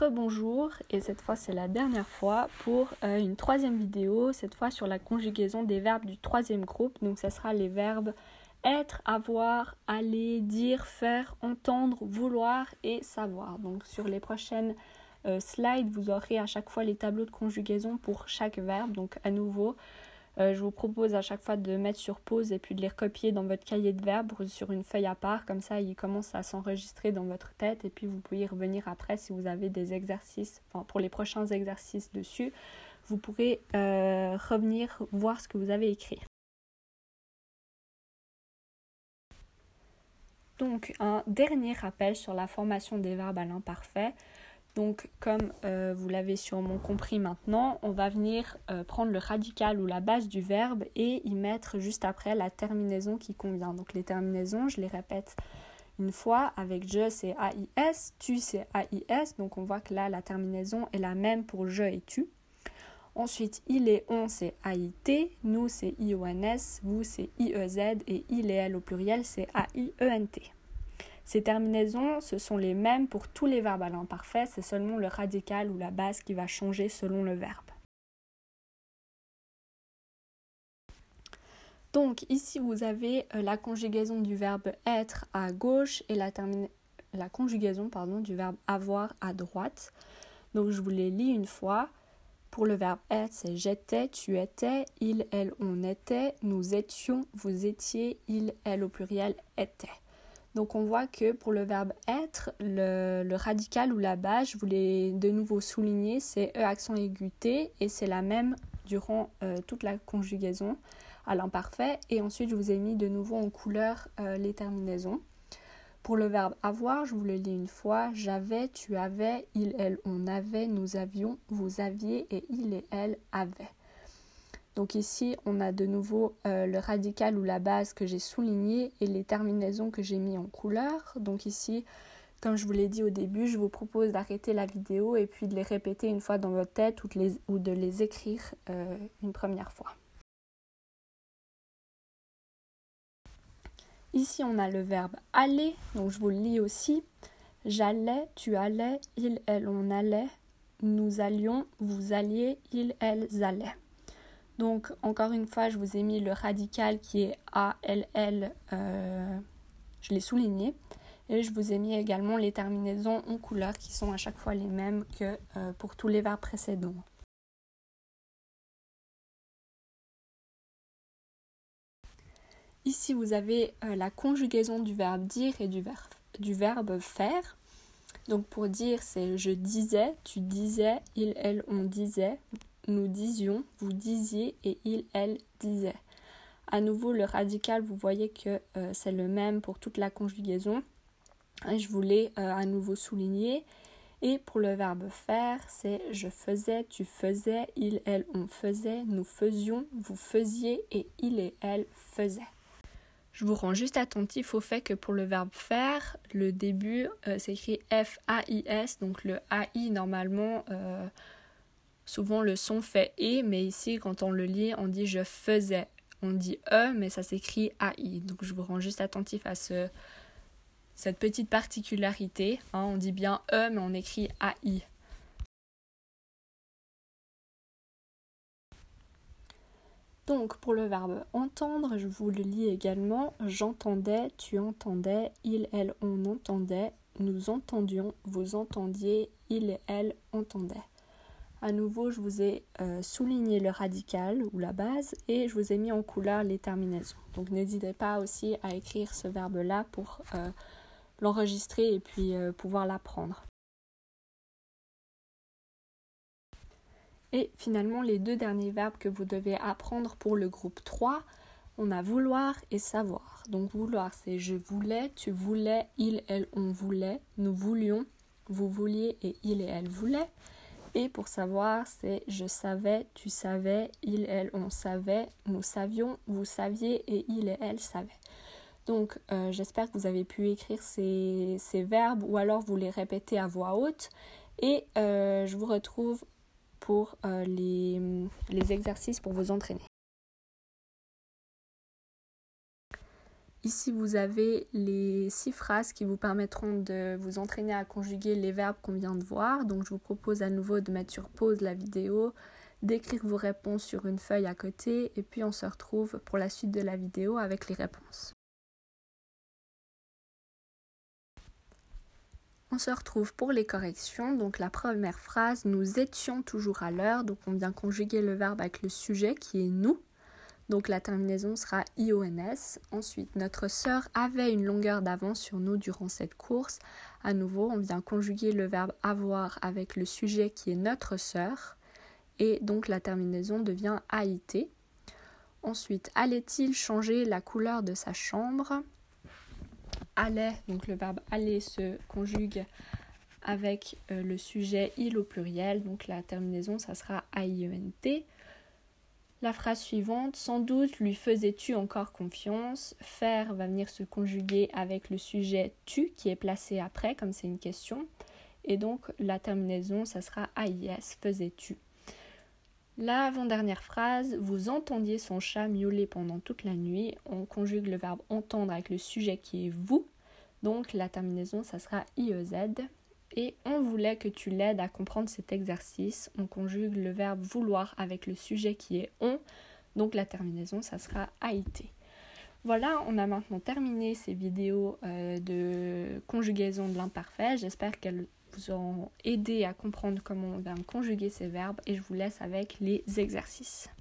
rebonjour et cette fois c'est la dernière fois pour euh, une troisième vidéo, cette fois sur la conjugaison des verbes du troisième groupe. Donc ce sera les verbes être, avoir, aller, dire, faire, entendre, vouloir et savoir. Donc sur les prochaines euh, slides, vous aurez à chaque fois les tableaux de conjugaison pour chaque verbe. Donc à nouveau, je vous propose à chaque fois de mettre sur pause et puis de les recopier dans votre cahier de verbes sur une feuille à part. Comme ça, ils commencent à s'enregistrer dans votre tête et puis vous pouvez y revenir après si vous avez des exercices, enfin pour les prochains exercices dessus. Vous pourrez euh, revenir voir ce que vous avez écrit. Donc, un dernier rappel sur la formation des verbes à l'imparfait. Donc, comme euh, vous l'avez sûrement compris maintenant, on va venir euh, prendre le radical ou la base du verbe et y mettre juste après la terminaison qui convient. Donc, les terminaisons, je les répète une fois, avec je c'est AIS, tu c'est AIS, donc on voit que là la terminaison est la même pour je et tu. Ensuite, il et on c'est AIT, nous c'est IONS, vous c'est IEZ et il et elle au pluriel c'est AIENT. Ces terminaisons, ce sont les mêmes pour tous les verbes à l'imparfait, c'est seulement le radical ou la base qui va changer selon le verbe. Donc ici vous avez euh, la conjugaison du verbe être à gauche et la, conjugaison pardon, du verbe avoir à droite. Donc je vous les lis une fois. Pour le verbe être, c'est j'étais, tu étais, il, elle, on était, nous étions, vous étiez, il, elle au pluriel était. Donc on voit que pour le verbe être, le, radical ou la base, je voulais de nouveau souligner, c'est E accent aigu et c'est la même durant euh, toute la conjugaison à l'imparfait. Et ensuite je vous ai mis de nouveau en couleur euh, les terminaisons. Pour le verbe avoir, je vous le lis une fois, j'avais, tu avais, il, elle, on avait, nous avions, vous aviez et il et elle avaient. Donc ici, on a de nouveau euh, le radical ou la base que j'ai souligné et les terminaisons que j'ai mis en couleur. Donc ici, comme je vous l'ai dit au début, je vous propose d'arrêter la vidéo et puis de les répéter une fois dans votre tête ou de les, écrire euh, une première fois. Ici, on a le verbe aller, donc je vous le lis aussi. J'allais, tu allais, il, elle, on allait, nous allions, vous alliez, il, elles allaient. Donc encore une fois, je vous ai mis le radical qui est ALL, euh, je l'ai souligné. Et je vous ai mis également les terminaisons en couleur qui sont à chaque fois les mêmes que euh, pour tous les verbes précédents. Ici, vous avez euh, la conjugaison du verbe dire et du verbe, du verbe faire. Donc pour dire, c'est je disais, tu disais, il, elle, on disait nous disions, vous disiez et il, elle disait. À nouveau, le radical, vous voyez que euh, c'est le même pour toute la conjugaison. je voulais euh, à nouveau souligner. Et pour le verbe faire, c'est je faisais, tu faisais, il, elle, on faisait, nous faisions, vous faisiez et il et elle faisaient. Je vous rends juste attentif au fait que pour le verbe faire, le début euh, s'écrit F-A-I-S, donc le A-I normalement Souvent le son fait et, mais ici quand on le lit, on dit je faisais. On dit e, mais ça s'écrit AI. Donc je vous rends juste attentif à ce, cette petite particularité. Hein. on dit bien e, mais on écrit AI. Donc pour le verbe entendre, je vous le lis également. J'entendais, tu entendais, il, elle, on entendait, nous entendions, vous entendiez, il et elle entendaient. À nouveau, je vous ai euh, souligné le radical ou la base et je vous ai mis en couleur les terminaisons. Donc n'hésitez pas aussi à écrire ce verbe-là pour euh, l'enregistrer et puis euh, pouvoir l'apprendre. Et finalement, les deux derniers verbes que vous devez apprendre pour le groupe 3, on a vouloir et savoir. Donc vouloir, c'est je voulais, tu voulais, il, elle, on voulait, nous voulions, vous vouliez et il et elle voulaient. Et pour savoir, c'est je savais, tu savais, il, elle, on savait, nous savions, vous saviez et il et elle savaient. Donc euh, j'espère que vous avez pu écrire ces, verbes ou alors vous les répétez à voix haute. Et euh, je vous retrouve pour euh, les, les exercices pour vous entraîner. Ici, vous avez les six phrases qui vous permettront de vous entraîner à conjuguer les verbes qu'on vient de voir. Donc, je vous propose à nouveau de mettre sur pause la vidéo, d'écrire vos réponses sur une feuille à côté, et puis on se retrouve pour la suite de la vidéo avec les réponses. On se retrouve pour les corrections. Donc la première phrase, nous étions toujours à l'heure. Donc on vient conjuguer le verbe avec le sujet qui est nous. Donc la terminaison sera IONS. Ensuite, notre sœur avait une longueur d'avance sur nous durant cette course. À nouveau, on vient conjuguer le verbe avoir avec le sujet qui est notre sœur. Et donc la terminaison devient AIT. Ensuite, allait-il changer la couleur de sa chambre? Allait, donc le verbe aller se conjugue avec euh, le sujet il au pluriel. Donc la terminaison, ça sera AIENT. La phrase suivante, sans doute lui faisais-tu encore confiance Faire va venir se conjuguer avec le sujet tu qui est placé après, comme c'est une question. Et donc la terminaison, ça sera AIS, faisais-tu? L'avant-dernière phrase, vous entendiez son chat miauler pendant toute la nuit. On conjugue le verbe entendre avec le sujet qui est vous. Donc la terminaison, ça sera IEZ et on voulait que tu l'aides à comprendre cet exercice. On conjugue le verbe vouloir avec le sujet qui est on, donc la terminaison, ça sera AIT. Voilà, on a maintenant terminé ces vidéos euh, de conjugaison de l'imparfait. J'espère qu'elles vous ont aidé à comprendre comment on va conjuguer ces verbes et je vous laisse avec les exercices.